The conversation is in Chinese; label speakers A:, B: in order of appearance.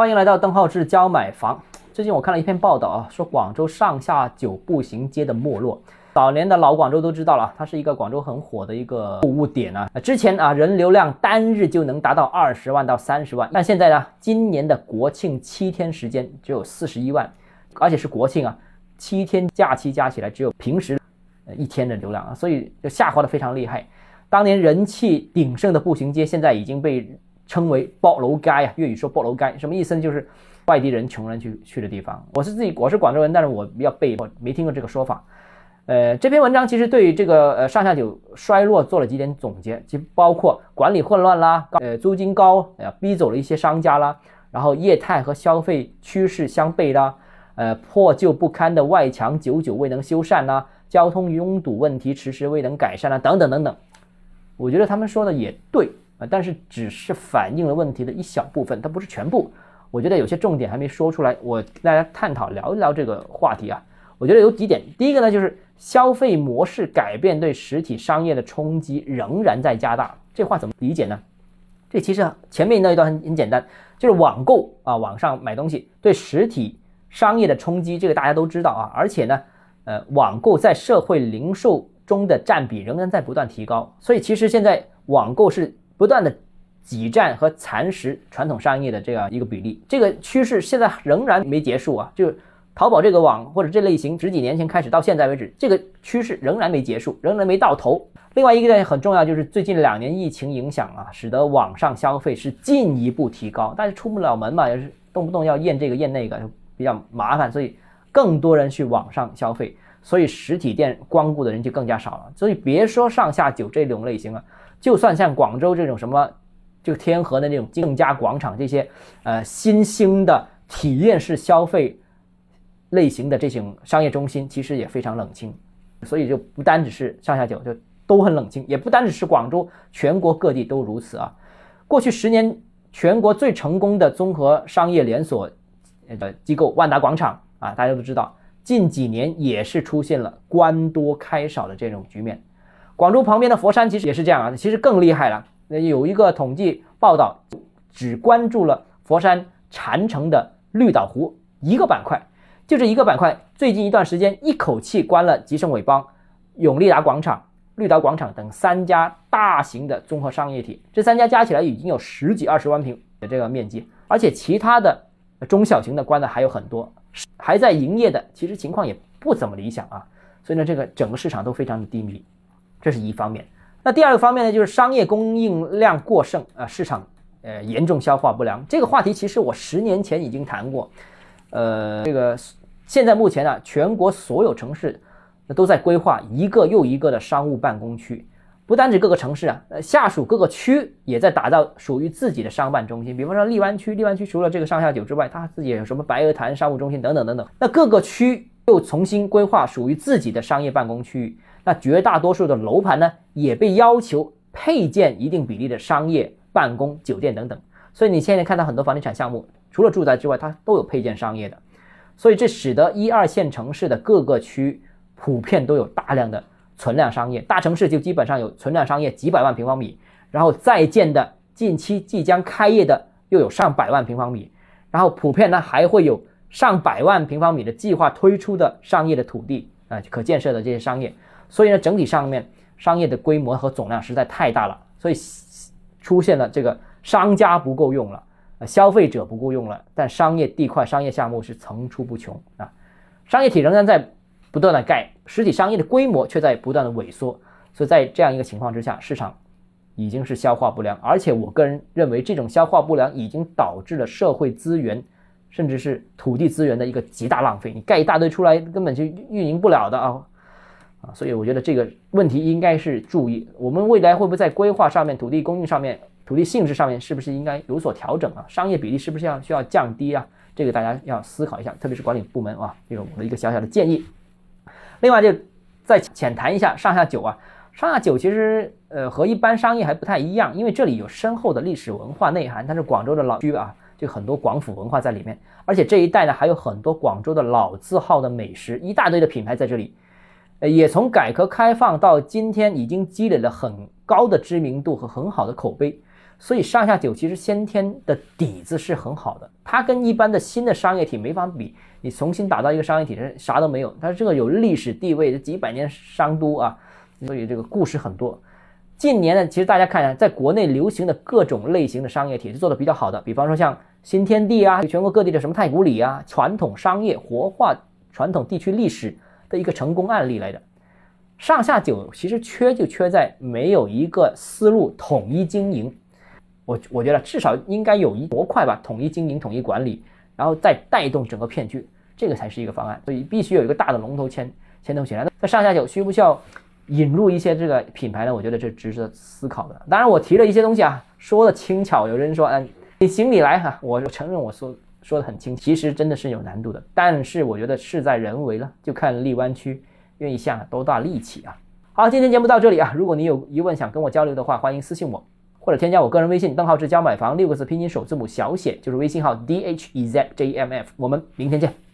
A: 欢迎来到邓浩志教买房。最近我看了一篇报道啊，说广州上下九步行街的没落。早年的老广州都知道了，它是一个广州很火的一个购物点啊。之前啊，人流量单日就能达到二十万到三十万，但现在呢，今年的国庆七天时间只有四十一万，而且是国庆啊，七天假期加起来只有平时呃一天的流量啊，所以就下滑的非常厉害。当年人气鼎盛的步行街，现在已经被称为“包楼街”啊，粤语说“包楼街”，什么意思呢？就是外地人、穷人去去的地方。我是自己，我是广州人，但是我比较背，我没听过这个说法。呃，这篇文章其实对于这个呃上下九衰落做了几点总结，就包括管理混乱啦，呃租金高，呃逼走了一些商家啦，然后业态和消费趋势相悖啦，呃破旧不堪的外墙久久未能修缮啦，交通拥堵问题迟迟未能改善啦，等等等等。我觉得他们说的也对但是只是反映了问题的一小部分，它不是全部。我觉得有些重点还没说出来，我跟大家探讨聊一聊这个话题啊。我觉得有几点，第一个呢就是消费模式改变对实体商业的冲击仍然在加大。这话怎么理解呢？这其实啊前面那一段很很简单，就是网购啊，网上买东西对实体商业的冲击，这个大家都知道啊。而且呢，呃，网购在社会零售。中的占比仍然在不断提高，所以其实现在网购是不断的挤占和蚕食传统商业的这样一个比例，这个趋势现在仍然没结束啊！就淘宝这个网或者这类型，十几年前开始到现在为止，这个趋势仍然没结束，仍然没到头。另外一个呢很重要，就是最近两年疫情影响啊，使得网上消费是进一步提高，但是出不了门嘛，也是动不动要验这个验那个，比较麻烦，所以更多人去网上消费。所以实体店光顾的人就更加少了。所以别说上下九这种类型了，就算像广州这种什么，就天河的那种静家广场这些，呃新兴的体验式消费类型的这种商业中心，其实也非常冷清。所以就不单只是上下九，就都很冷清，也不单只是广州，全国各地都如此啊。过去十年，全国最成功的综合商业连锁呃机构万达广场啊，大家都知道。近几年也是出现了官多开少的这种局面，广州旁边的佛山其实也是这样啊，其实更厉害了。那有一个统计报道，只关注了佛山禅城的绿岛湖一个板块，就这一个板块，最近一段时间一口气关了吉盛伟邦、永利达广场、绿岛广场等三家大型的综合商业体，这三家加起来已经有十几二十万平的这个面积，而且其他的中小型的关的还有很多。还在营业的，其实情况也不怎么理想啊，所以呢，这个整个市场都非常的低迷，这是一方面。那第二个方面呢，就是商业供应量过剩啊，市场呃严重消化不良。这个话题其实我十年前已经谈过，呃，这个现在目前啊，全国所有城市都在规划一个又一个的商务办公区。不单指各个城市啊，呃，下属各个区也在打造属于自己的商办中心。比方说荔湾区，荔湾区除了这个上下九之外，它自己有什么白鹅潭商务中心等等等等。那各个区又重新规划属于自己的商业办公区域。那绝大多数的楼盘呢，也被要求配建一定比例的商业办公、酒店等等。所以你现在看到很多房地产项目，除了住宅之外，它都有配建商业的。所以这使得一二线城市的各个区普遍都有大量的。存量商业，大城市就基本上有存量商业几百万平方米，然后在建的近期即将开业的又有上百万平方米，然后普遍呢还会有上百万平方米的计划推出的商业的土地啊，可建设的这些商业，所以呢整体上面商业的规模和总量实在太大了，所以出现了这个商家不够用了，消费者不够用了，但商业地块、商业项目是层出不穷啊，商业体仍然在。不断的盖实体商业的规模却在不断的萎缩，所以在这样一个情况之下，市场已经是消化不良，而且我个人认为这种消化不良已经导致了社会资源，甚至是土地资源的一个极大浪费。你盖一大堆出来，根本就运营不了的啊啊！所以我觉得这个问题应该是注意，我们未来会不会在规划上面、土地供应上面、土地性质上面，是不是应该有所调整啊？商业比例是不是要需要降低啊？这个大家要思考一下，特别是管理部门啊，这个我的一个小小的建议。另外就再浅谈一下上下九啊，上下九其实呃和一般商业还不太一样，因为这里有深厚的历史文化内涵，它是广州的老区啊，就很多广府文化在里面，而且这一带呢还有很多广州的老字号的美食，一大堆的品牌在这里，也从改革开放到今天已经积累了很高的知名度和很好的口碑，所以上下九其实先天的底子是很好的，它跟一般的新的商业体没法比。你重新打造一个商业体，是啥都没有，它这个有历史地位，几百年商都啊，所以这个故事很多。近年呢，其实大家看一下，在国内流行的各种类型的商业体是做的比较好的，比方说像新天地啊，全国各地的什么太古里啊，传统商业活化传统地区历史的一个成功案例来的。上下九其实缺就缺在没有一个思路统一经营，我我觉得至少应该有一模块吧，统一经营、统一管理，然后再带动整个片区，这个才是一个方案。所以必须有一个大的龙头牵牵头起来。在上下九需不需要引入一些这个品牌呢？我觉得这值得思考的。当然我提了一些东西啊，说的轻巧，有人说嗯你行你来哈，我承认我说说的很清，其实真的是有难度的。但是我觉得事在人为了，就看荔湾区。愿意下多大力气啊！好，今天节目到这里啊。如果你有疑问想跟我交流的话，欢迎私信我，或者添加我个人微信，邓浩志教买房六个字拼音首字母小写，就是微信号 d h e z j m f。我们明天见。